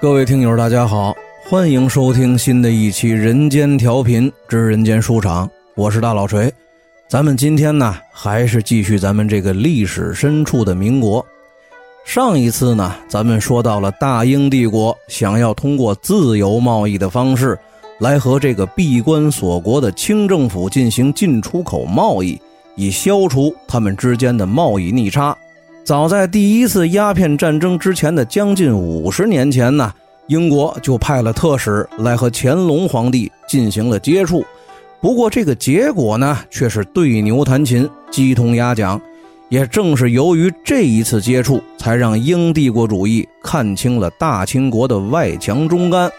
各位听友，大家好，欢迎收听新的一期《人间调频之人间书场》，我是大老锤。咱们今天呢，还是继续咱们这个历史深处的民国。上一次呢，咱们说到了大英帝国想要通过自由贸易的方式，来和这个闭关锁国的清政府进行进出口贸易，以消除他们之间的贸易逆差。早在第一次鸦片战争之前的将近五十年前呢，英国就派了特使来和乾隆皇帝进行了接触。不过这个结果呢，却是对牛弹琴，鸡同鸭讲。也正是由于这一次接触，才让英帝国主义看清了大清国的外强中干。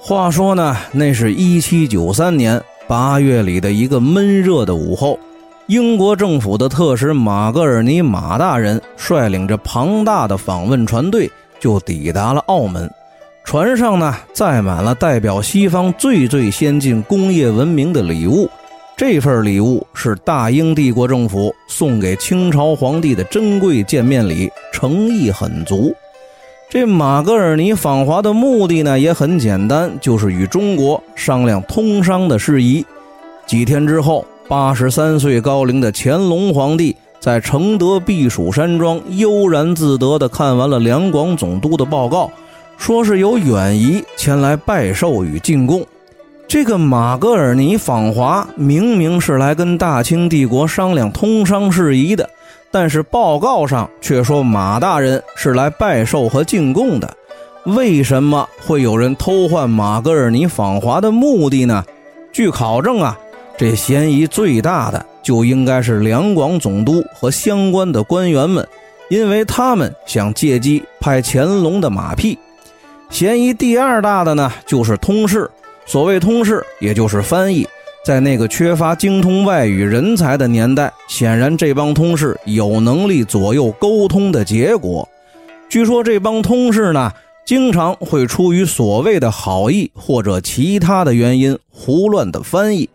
话说呢，那是一七九三年八月里的一个闷热的午后。英国政府的特使马格尔尼马大人率领着庞大的访问船队就抵达了澳门，船上呢载满了代表西方最最先进工业文明的礼物。这份礼物是大英帝国政府送给清朝皇帝的珍贵见面礼，诚意很足。这马格尔尼访华的目的呢也很简单，就是与中国商量通商的事宜。几天之后。八十三岁高龄的乾隆皇帝在承德避暑山庄悠然自得地看完了两广总督的报告，说是有远仪前来拜寿与进贡。这个马格尔尼访华明明是来跟大清帝国商量通商事宜的，但是报告上却说马大人是来拜寿和进贡的。为什么会有人偷换马格尔尼访华的目的呢？据考证啊。这嫌疑最大的就应该是两广总督和相关的官员们，因为他们想借机拍乾隆的马屁。嫌疑第二大的呢，就是通事。所谓通事，也就是翻译。在那个缺乏精通外语人才的年代，显然这帮通事有能力左右沟通的结果。据说这帮通事呢，经常会出于所谓的好意或者其他的原因，胡乱的翻译。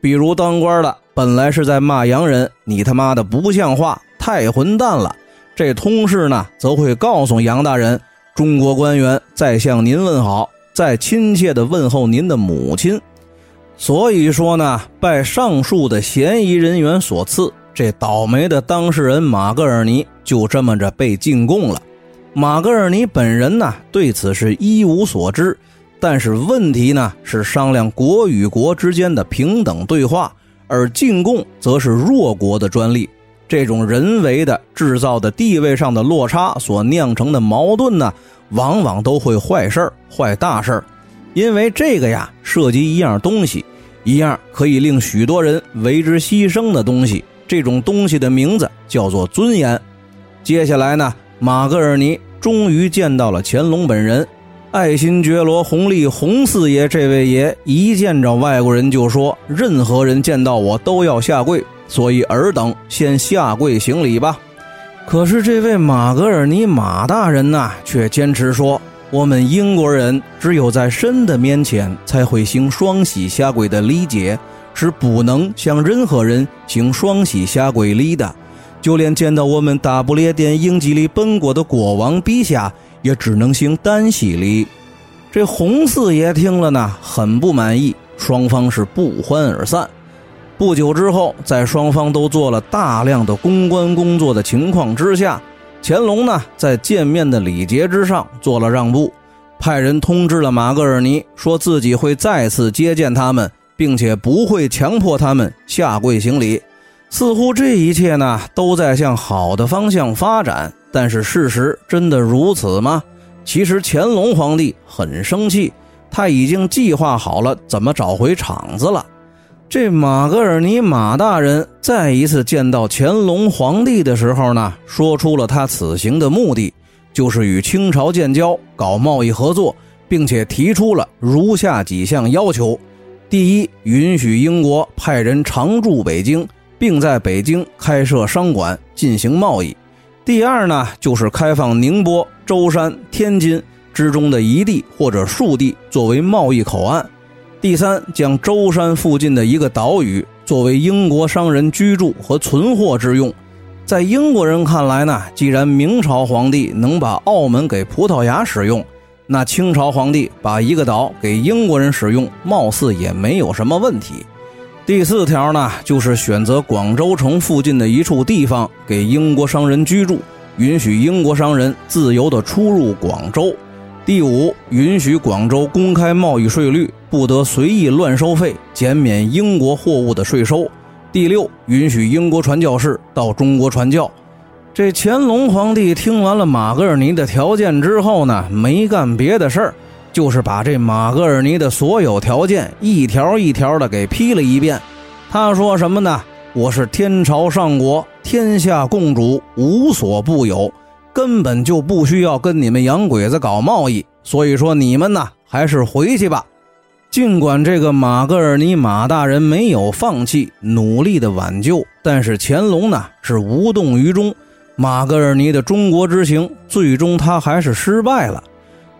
比如当官的本来是在骂洋人，你他妈的不像话，太混蛋了。这通事呢，则会告诉杨大人，中国官员在向您问好，在亲切的问候您的母亲。所以说呢，拜上述的嫌疑人员所赐，这倒霉的当事人马格尔尼就这么着被进贡了。马格尔尼本人呢，对此是一无所知。但是问题呢是商量国与国之间的平等对话，而进贡则是弱国的专利。这种人为的制造的地位上的落差所酿成的矛盾呢，往往都会坏事儿、坏大事儿。因为这个呀，涉及一样东西，一样可以令许多人为之牺牲的东西。这种东西的名字叫做尊严。接下来呢，马格尔尼终于见到了乾隆本人。爱新觉罗弘历弘四爷这位爷一见着外国人就说：“任何人见到我都要下跪，所以尔等先下跪行礼吧。”可是这位马格尔尼马大人呐，却坚持说：“我们英国人只有在神的面前才会行双膝下跪的礼节，是不能向任何人行双膝下跪礼的，就连见到我们大不列颠英吉利本国的国王陛下。”也只能行单膝礼。这洪四爷听了呢，很不满意，双方是不欢而散。不久之后，在双方都做了大量的公关工作的情况之下，乾隆呢，在见面的礼节之上做了让步，派人通知了马格尔尼，说自己会再次接见他们，并且不会强迫他们下跪行礼。似乎这一切呢，都在向好的方向发展。但是事实真的如此吗？其实乾隆皇帝很生气，他已经计划好了怎么找回场子了。这马格尔尼马大人再一次见到乾隆皇帝的时候呢，说出了他此行的目的，就是与清朝建交、搞贸易合作，并且提出了如下几项要求：第一，允许英国派人常驻北京，并在北京开设商馆进行贸易。第二呢，就是开放宁波、舟山、天津之中的一地或者数地作为贸易口岸。第三，将舟山附近的一个岛屿作为英国商人居住和存货之用。在英国人看来呢，既然明朝皇帝能把澳门给葡萄牙使用，那清朝皇帝把一个岛给英国人使用，貌似也没有什么问题。第四条呢，就是选择广州城附近的一处地方给英国商人居住，允许英国商人自由地出入广州。第五，允许广州公开贸易税率，不得随意乱收费，减免英国货物的税收。第六，允许英国传教士到中国传教。这乾隆皇帝听完了马格尔尼的条件之后呢，没干别的事儿，就是把这马格尔尼的所有条件一条一条的给批了一遍。他说什么呢？我是天朝上国，天下共主，无所不有，根本就不需要跟你们洋鬼子搞贸易。所以说你们呢，还是回去吧。尽管这个马格尔尼马大人没有放弃，努力的挽救，但是乾隆呢是无动于衷。马格尔尼的中国之行，最终他还是失败了。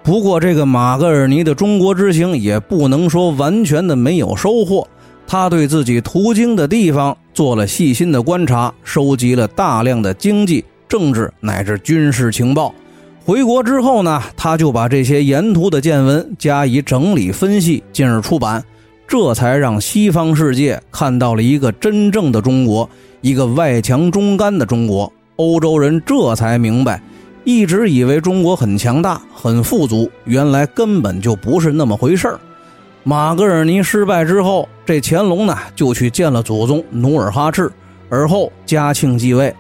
不过，这个马格尔尼的中国之行也不能说完全的没有收获。他对自己途经的地方做了细心的观察，收集了大量的经济、政治乃至军事情报。回国之后呢，他就把这些沿途的见闻加以整理分析，进而出版。这才让西方世界看到了一个真正的中国，一个外强中干的中国。欧洲人这才明白，一直以为中国很强大、很富足，原来根本就不是那么回事儿。马格尔尼失败之后，这乾隆呢就去见了祖宗努尔哈赤，而后嘉庆继位。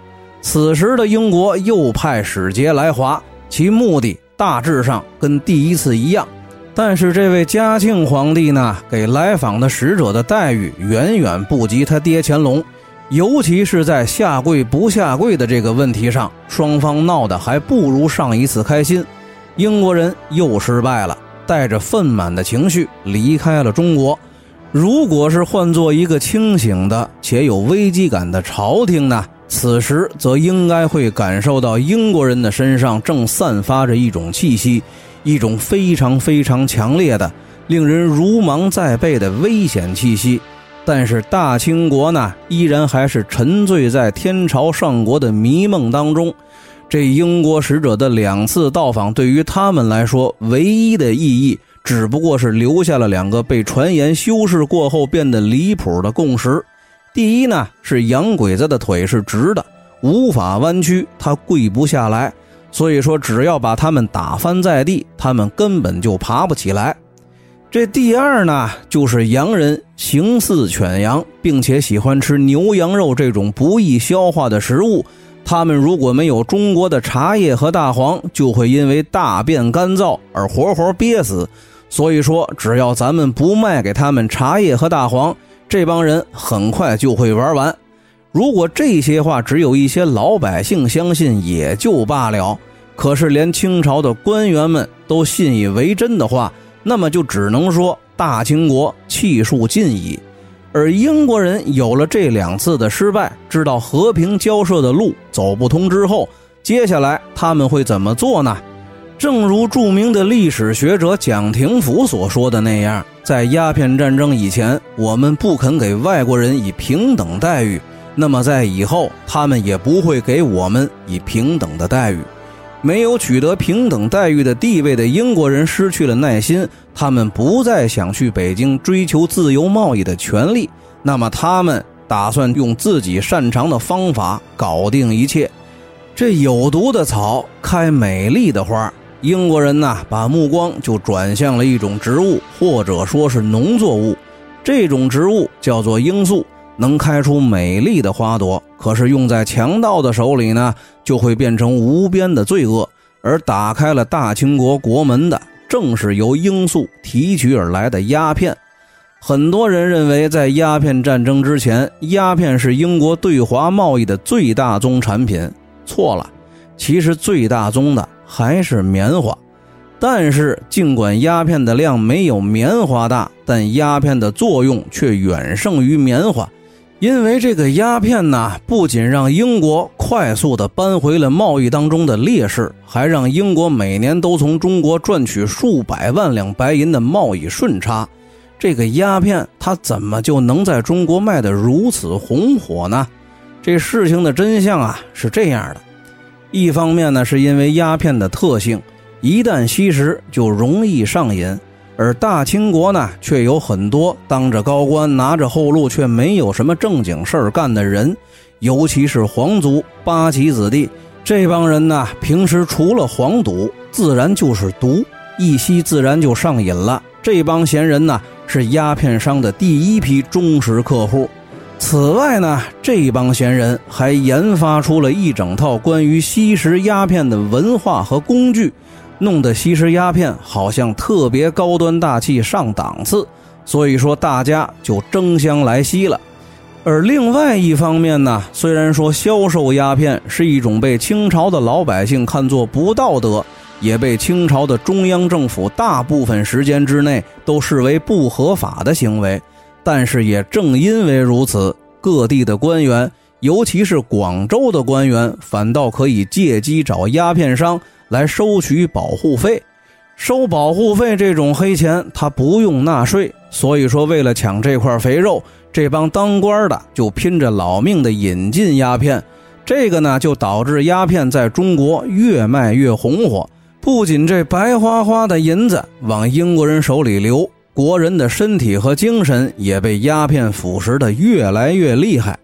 此时的英国又派使节来华，其目的大致上跟第一次一样，但是这位嘉庆皇帝呢，给来访的使者的待遇远远不及他爹乾隆。尤其是在下跪不下跪的这个问题上，双方闹得还不如上一次开心。英国人又失败了，带着愤满的情绪离开了中国。如果是换做一个清醒的且有危机感的朝廷呢？此时则应该会感受到英国人的身上正散发着一种气息，一种非常非常强烈的、令人如芒在背的危险气息。但是大清国呢，依然还是沉醉在天朝上国的迷梦当中。这英国使者的两次到访，对于他们来说，唯一的意义只不过是留下了两个被传言修饰过后变得离谱的共识：第一呢，是洋鬼子的腿是直的，无法弯曲，他跪不下来。所以说，只要把他们打翻在地，他们根本就爬不起来。这第二呢，就是洋人形似犬羊，并且喜欢吃牛羊肉这种不易消化的食物。他们如果没有中国的茶叶和大黄，就会因为大便干燥而活活憋死。所以说，只要咱们不卖给他们茶叶和大黄，这帮人很快就会玩完。如果这些话只有一些老百姓相信，也就罢了。可是连清朝的官员们都信以为真的话。那么就只能说大清国气数尽矣，而英国人有了这两次的失败，知道和平交涉的路走不通之后，接下来他们会怎么做呢？正如著名的历史学者蒋廷甫所说的那样，在鸦片战争以前，我们不肯给外国人以平等待遇，那么在以后，他们也不会给我们以平等的待遇。没有取得平等待遇的地位的英国人失去了耐心，他们不再想去北京追求自由贸易的权利。那么，他们打算用自己擅长的方法搞定一切。这有毒的草开美丽的花，英国人呢，把目光就转向了一种植物，或者说是农作物。这种植物叫做罂粟。能开出美丽的花朵，可是用在强盗的手里呢，就会变成无边的罪恶。而打开了大清国国门的，正是由罂粟提取而来的鸦片。很多人认为，在鸦片战争之前，鸦片是英国对华贸易的最大宗产品。错了，其实最大宗的还是棉花。但是，尽管鸦片的量没有棉花大，但鸦片的作用却远胜于棉花。因为这个鸦片呢，不仅让英国快速的扳回了贸易当中的劣势，还让英国每年都从中国赚取数百万两白银的贸易顺差。这个鸦片它怎么就能在中国卖得如此红火呢？这事情的真相啊是这样的：一方面呢，是因为鸦片的特性，一旦吸食就容易上瘾。而大清国呢，却有很多当着高官、拿着后路却没有什么正经事儿干的人，尤其是皇族八旗子弟这帮人呢，平时除了黄赌，自然就是毒，一吸自然就上瘾了。这帮闲人呢，是鸦片商的第一批忠实客户。此外呢，这帮闲人还研发出了一整套关于吸食鸦片的文化和工具。弄得吸食鸦片好像特别高端大气上档次，所以说大家就争相来吸了。而另外一方面呢，虽然说销售鸦片是一种被清朝的老百姓看作不道德，也被清朝的中央政府大部分时间之内都视为不合法的行为，但是也正因为如此，各地的官员，尤其是广州的官员，反倒可以借机找鸦片商。来收取保护费，收保护费这种黑钱，他不用纳税。所以说，为了抢这块肥肉，这帮当官的就拼着老命的引进鸦片。这个呢，就导致鸦片在中国越卖越红火。不仅这白花花的银子往英国人手里流，国人的身体和精神也被鸦片腐蚀的越来越厉害。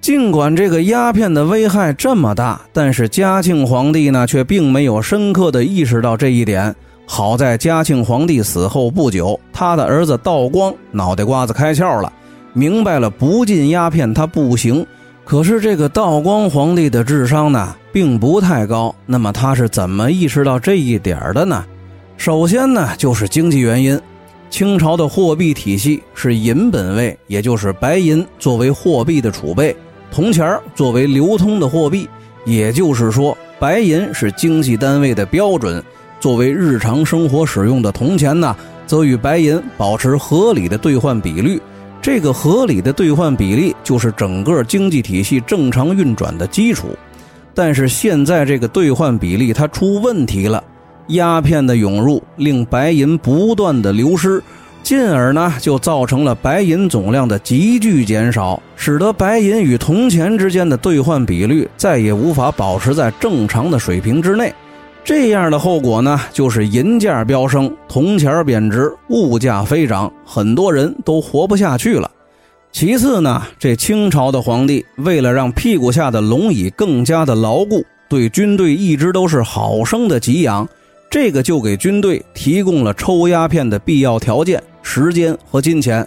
尽管这个鸦片的危害这么大，但是嘉庆皇帝呢却并没有深刻的意识到这一点。好在嘉庆皇帝死后不久，他的儿子道光脑袋瓜子开窍了，明白了不禁鸦片他不行。可是这个道光皇帝的智商呢并不太高，那么他是怎么意识到这一点的呢？首先呢就是经济原因，清朝的货币体系是银本位，也就是白银作为货币的储备。铜钱作为流通的货币，也就是说，白银是经济单位的标准。作为日常生活使用的铜钱呢，则与白银保持合理的兑换比率。这个合理的兑换比例就是整个经济体系正常运转的基础。但是现在这个兑换比例它出问题了，鸦片的涌入令白银不断的流失。进而呢，就造成了白银总量的急剧减少，使得白银与铜钱之间的兑换比率再也无法保持在正常的水平之内。这样的后果呢，就是银价飙升，铜钱贬值，物价飞涨，很多人都活不下去了。其次呢，这清朝的皇帝为了让屁股下的龙椅更加的牢固，对军队一直都是好生的给养，这个就给军队提供了抽鸦片的必要条件。时间和金钱，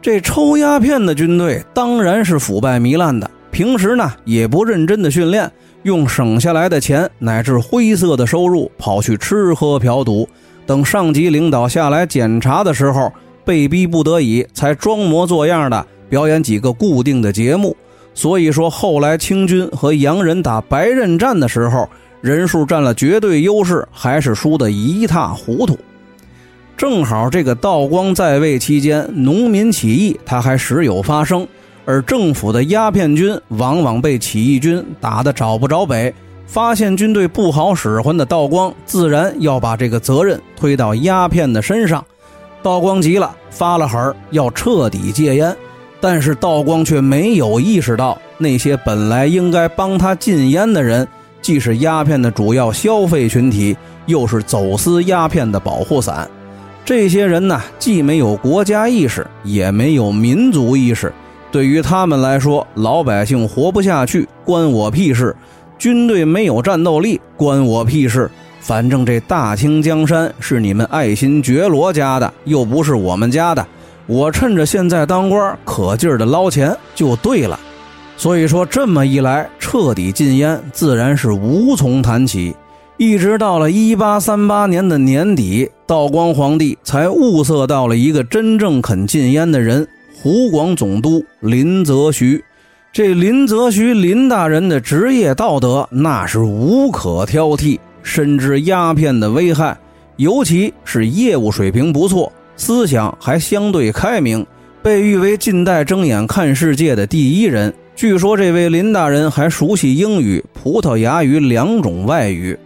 这抽鸦片的军队当然是腐败糜烂的。平时呢也不认真的训练，用省下来的钱乃至灰色的收入跑去吃喝嫖赌。等上级领导下来检查的时候，被逼不得已才装模作样的表演几个固定的节目。所以说，后来清军和洋人打白刃战的时候，人数占了绝对优势，还是输得一塌糊涂。正好这个道光在位期间，农民起义他还时有发生，而政府的鸦片军往往被起义军打得找不着北。发现军队不好使唤的道光，自然要把这个责任推到鸦片的身上。道光急了，发了狠要彻底戒烟。但是道光却没有意识到，那些本来应该帮他禁烟的人，既是鸦片的主要消费群体，又是走私鸦片的保护伞。这些人呢，既没有国家意识，也没有民族意识。对于他们来说，老百姓活不下去，关我屁事；军队没有战斗力，关我屁事。反正这大清江山是你们爱新觉罗家的，又不是我们家的。我趁着现在当官，可劲儿的捞钱就对了。所以说，这么一来，彻底禁烟自然是无从谈起。一直到了一八三八年的年底，道光皇帝才物色到了一个真正肯禁烟的人——湖广总督林则徐。这林则徐林大人的职业道德那是无可挑剔，深知鸦片的危害，尤其是业务水平不错，思想还相对开明，被誉为近代睁眼看世界的第一人。据说这位林大人还熟悉英语、葡萄牙语两种外语。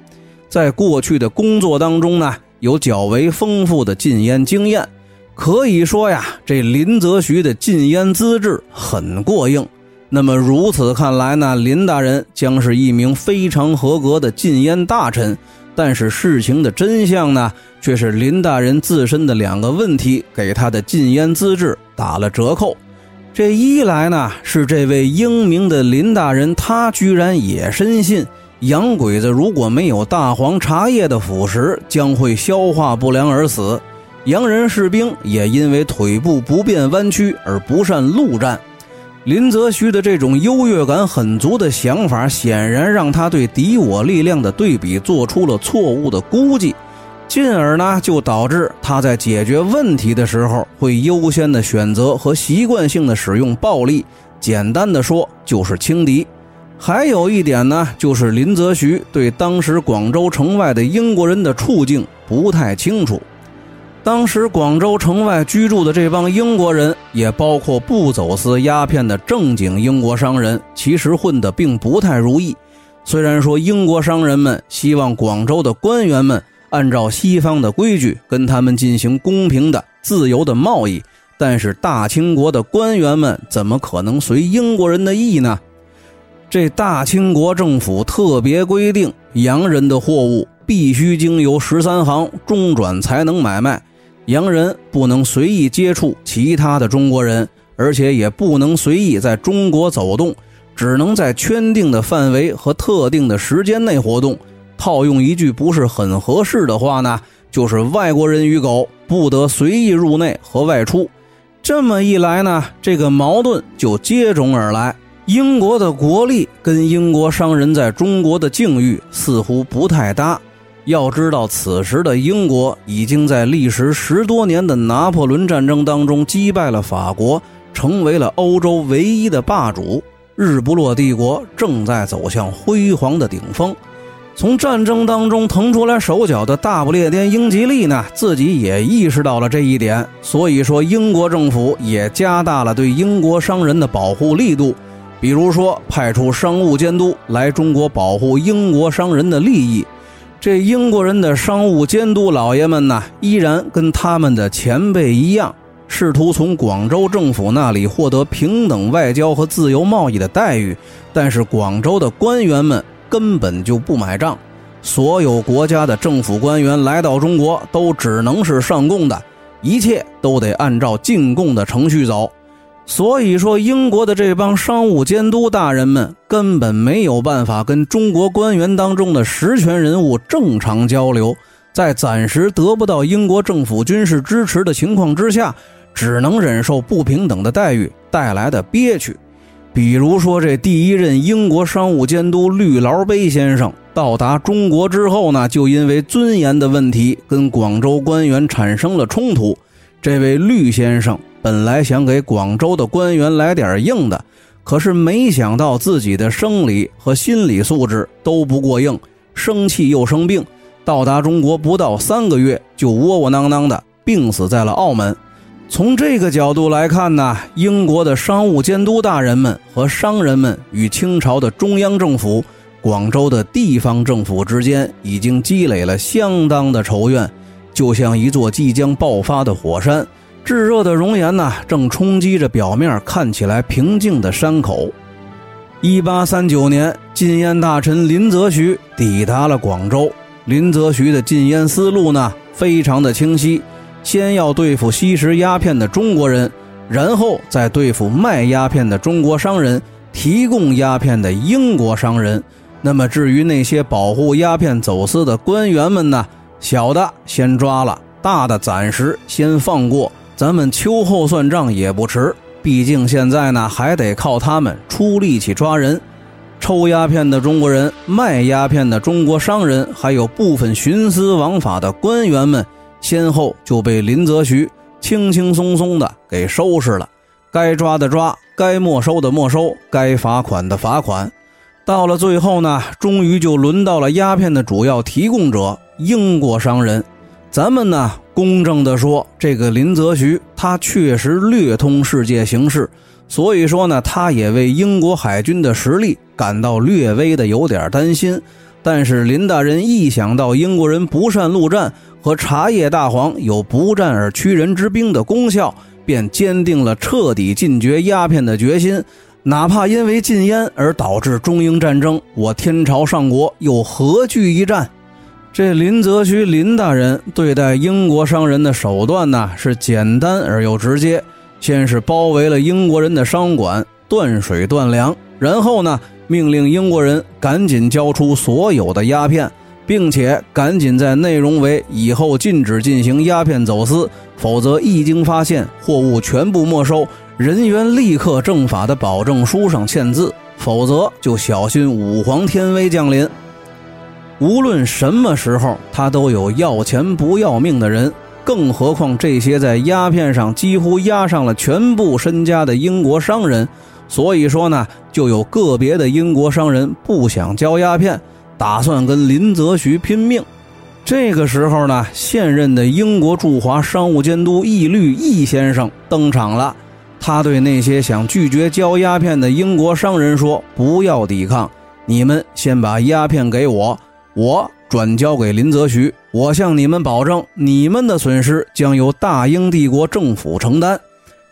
在过去的工作当中呢，有较为丰富的禁烟经验，可以说呀，这林则徐的禁烟资质很过硬。那么如此看来呢，林大人将是一名非常合格的禁烟大臣，但是事情的真相呢，却是林大人自身的两个问题给他的禁烟资质打了折扣。这一来呢，是这位英明的林大人，他居然也深信洋鬼子如果没有大黄茶叶的腐蚀，将会消化不良而死。洋人士兵也因为腿部不便弯曲而不善陆战。林则徐的这种优越感很足的想法，显然让他对敌我力量的对比做出了错误的估计，进而呢就导致他在解决问题的时候会优先的选择和习惯性的使用暴力。简单的说就是轻敌。还有一点呢，就是林则徐对当时广州城外的英国人的处境不太清楚。当时广州城外居住的这帮英国人，也包括不走私鸦片的正经英国商人，其实混得并不太如意。虽然说英国商人们希望广州的官员们按照西方的规矩跟他们进行公平的、自由的贸易，但是大清国的官员们怎么可能随英国人的意呢？这大清国政府特别规定，洋人的货物必须经由十三行中转才能买卖。洋人不能随意接触其他的中国人，而且也不能随意在中国走动，只能在圈定的范围和特定的时间内活动。套用一句不是很合适的话呢，就是外国人与狗不得随意入内和外出。这么一来呢，这个矛盾就接踵而来。英国的国力跟英国商人在中国的境遇似乎不太搭。要知道，此时的英国已经在历时十多年的拿破仑战争当中击败了法国，成为了欧洲唯一的霸主。日不落帝国正在走向辉煌的顶峰。从战争当中腾出来手脚的大不列颠英吉利呢，自己也意识到了这一点，所以说英国政府也加大了对英国商人的保护力度，比如说派出商务监督来中国保护英国商人的利益。这英国人的商务监督老爷们呢，依然跟他们的前辈一样，试图从广州政府那里获得平等外交和自由贸易的待遇。但是广州的官员们根本就不买账，所有国家的政府官员来到中国都只能是上贡的，一切都得按照进贡的程序走。所以说，英国的这帮商务监督大人们根本没有办法跟中国官员当中的实权人物正常交流，在暂时得不到英国政府军事支持的情况之下，只能忍受不平等的待遇带来的憋屈。比如说，这第一任英国商务监督绿劳杯先生到达中国之后呢，就因为尊严的问题跟广州官员产生了冲突。这位绿先生。本来想给广州的官员来点硬的，可是没想到自己的生理和心理素质都不过硬，生气又生病，到达中国不到三个月就窝窝囊囊的病死在了澳门。从这个角度来看呢，英国的商务监督大人们和商人们与清朝的中央政府、广州的地方政府之间已经积累了相当的仇怨，就像一座即将爆发的火山。炙热的熔岩呢，正冲击着表面看起来平静的山口。一八三九年，禁烟大臣林则徐抵达了广州。林则徐的禁烟思路呢，非常的清晰：先要对付吸食鸦片的中国人，然后再对付卖鸦片的中国商人、提供鸦片的英国商人。那么，至于那些保护鸦片走私的官员们呢，小的先抓了，大的暂时先放过。咱们秋后算账也不迟，毕竟现在呢还得靠他们出力气抓人。抽鸦片的中国人、卖鸦片的中国商人，还有部分徇私枉法的官员们，先后就被林则徐轻轻松松的给收拾了。该抓的抓，该没收的没收，该罚款的罚款。到了最后呢，终于就轮到了鸦片的主要提供者——英国商人。咱们呢，公正的说，这个林则徐他确实略通世界形势，所以说呢，他也为英国海军的实力感到略微的有点担心。但是林大人一想到英国人不善陆战和茶叶大黄有不战而屈人之兵的功效，便坚定了彻底禁绝鸦片的决心。哪怕因为禁烟而导致中英战争，我天朝上国又何惧一战？这林则徐林大人对待英国商人的手段呢，是简单而又直接。先是包围了英国人的商馆，断水断粮，然后呢，命令英国人赶紧交出所有的鸦片，并且赶紧在内容为以后禁止进行鸦片走私，否则一经发现，货物全部没收，人员立刻正法的保证书上签字，否则就小心武皇天威降临。无论什么时候，他都有要钱不要命的人，更何况这些在鸦片上几乎押上了全部身家的英国商人。所以说呢，就有个别的英国商人不想交鸦片，打算跟林则徐拼命。这个时候呢，现任的英国驻华商务监督义律义先生登场了。他对那些想拒绝交鸦片的英国商人说：“不要抵抗，你们先把鸦片给我。”我转交给林则徐，我向你们保证，你们的损失将由大英帝国政府承担。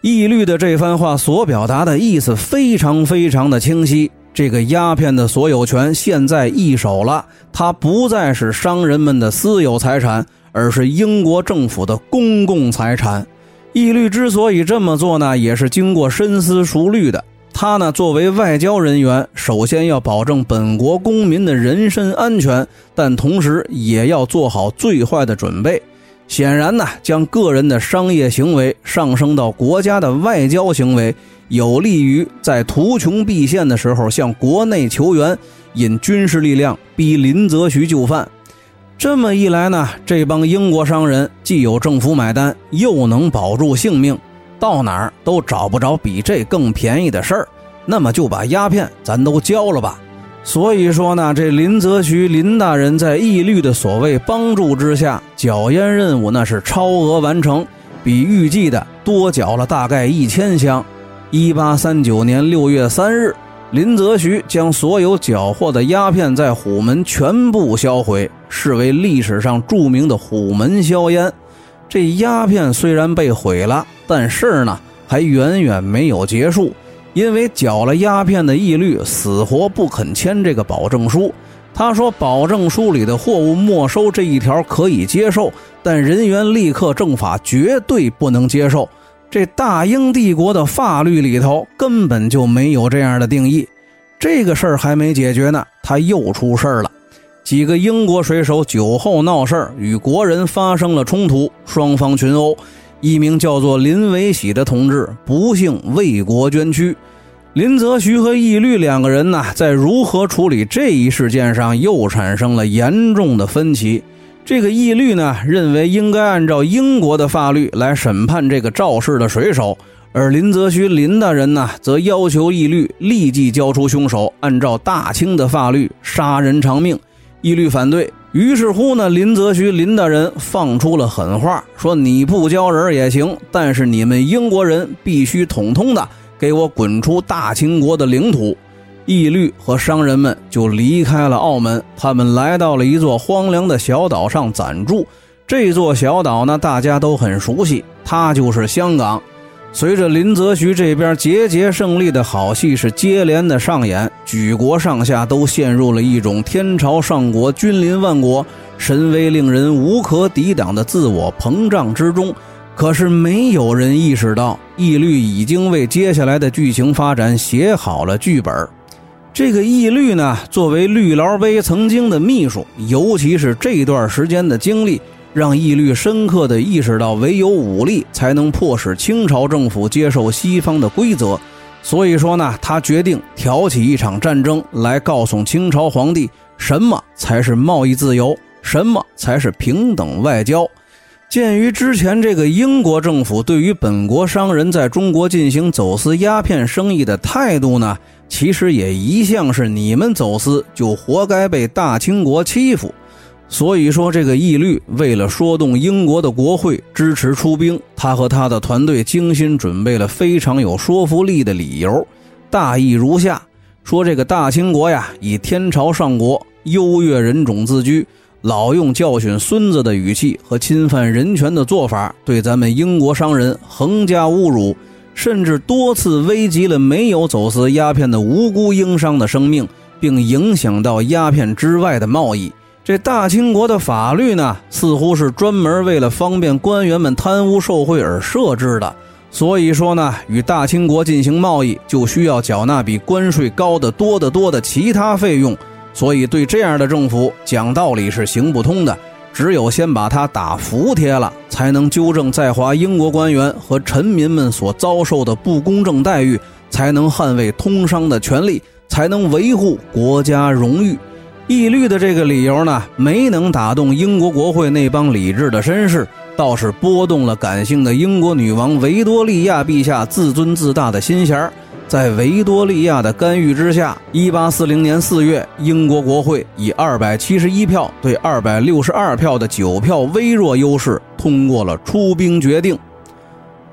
义律的这番话所表达的意思非常非常的清晰，这个鸦片的所有权现在易手了，它不再是商人们的私有财产，而是英国政府的公共财产。义律之所以这么做呢，也是经过深思熟虑的。他呢，作为外交人员，首先要保证本国公民的人身安全，但同时也要做好最坏的准备。显然呢，将个人的商业行为上升到国家的外交行为，有利于在图穷匕现的时候向国内求援，引军事力量逼林则徐就范。这么一来呢，这帮英国商人既有政府买单，又能保住性命。到哪儿都找不着比这更便宜的事儿，那么就把鸦片咱都交了吧。所以说呢，这林则徐林大人在义律的所谓帮助之下，缴烟任务那是超额完成，比预计的多缴了大概一千箱。一八三九年六月三日，林则徐将所有缴获的鸦片在虎门全部销毁，视为历史上著名的虎门销烟。这鸦片虽然被毁了。但是呢，还远远没有结束，因为缴了鸦片的义律死活不肯签这个保证书。他说，保证书里的货物没收这一条可以接受，但人员立刻正法绝对不能接受。这大英帝国的法律里头根本就没有这样的定义。这个事儿还没解决呢，他又出事儿了。几个英国水手酒后闹事儿，与国人发生了冲突，双方群殴。一名叫做林维喜的同志不幸为国捐躯，林则徐和义律两个人呢，在如何处理这一事件上又产生了严重的分歧。这个义律呢，认为应该按照英国的法律来审判这个肇事的水手，而林则徐林大人呢，则要求义律立即交出凶手，按照大清的法律杀人偿命。义律反对。于是乎呢，林则徐林大人放出了狠话，说你不交人也行，但是你们英国人必须统统的给我滚出大清国的领土。义律和商人们就离开了澳门，他们来到了一座荒凉的小岛上暂住。这座小岛呢，大家都很熟悉，它就是香港。随着林则徐这边节节胜利的好戏是接连的上演，举国上下都陷入了一种天朝上国、君临万国、神威令人无可抵挡的自我膨胀之中。可是没有人意识到，义律已经为接下来的剧情发展写好了剧本。这个义律呢，作为绿劳杯曾经的秘书，尤其是这段时间的经历。让义律深刻地意识到，唯有武力才能迫使清朝政府接受西方的规则。所以说呢，他决定挑起一场战争，来告诉清朝皇帝什么才是贸易自由，什么才是平等外交。鉴于之前这个英国政府对于本国商人在中国进行走私鸦片生意的态度呢，其实也一向是你们走私就活该被大清国欺负。所以说，这个义律为了说动英国的国会支持出兵，他和他的团队精心准备了非常有说服力的理由，大意如下：说这个大清国呀，以天朝上国、优越人种自居，老用教训孙子的语气和侵犯人权的做法，对咱们英国商人横加侮辱，甚至多次危及了没有走私鸦片的无辜英商的生命，并影响到鸦片之外的贸易。这大清国的法律呢，似乎是专门为了方便官员们贪污受贿而设置的。所以说呢，与大清国进行贸易，就需要缴纳比关税高得多得多的其他费用。所以对这样的政府讲道理是行不通的。只有先把它打服帖了，才能纠正在华英国官员和臣民们所遭受的不公正待遇，才能捍卫通商的权利，才能维护国家荣誉。义律的这个理由呢，没能打动英国国会那帮理智的绅士，倒是拨动了感性的英国女王维多利亚陛下自尊自大的心弦在维多利亚的干预之下，1840年4月，英国国会以271票对262票的九票微弱优势通过了出兵决定。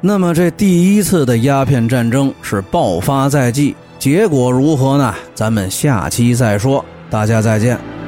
那么，这第一次的鸦片战争是爆发在即，结果如何呢？咱们下期再说。大家再见。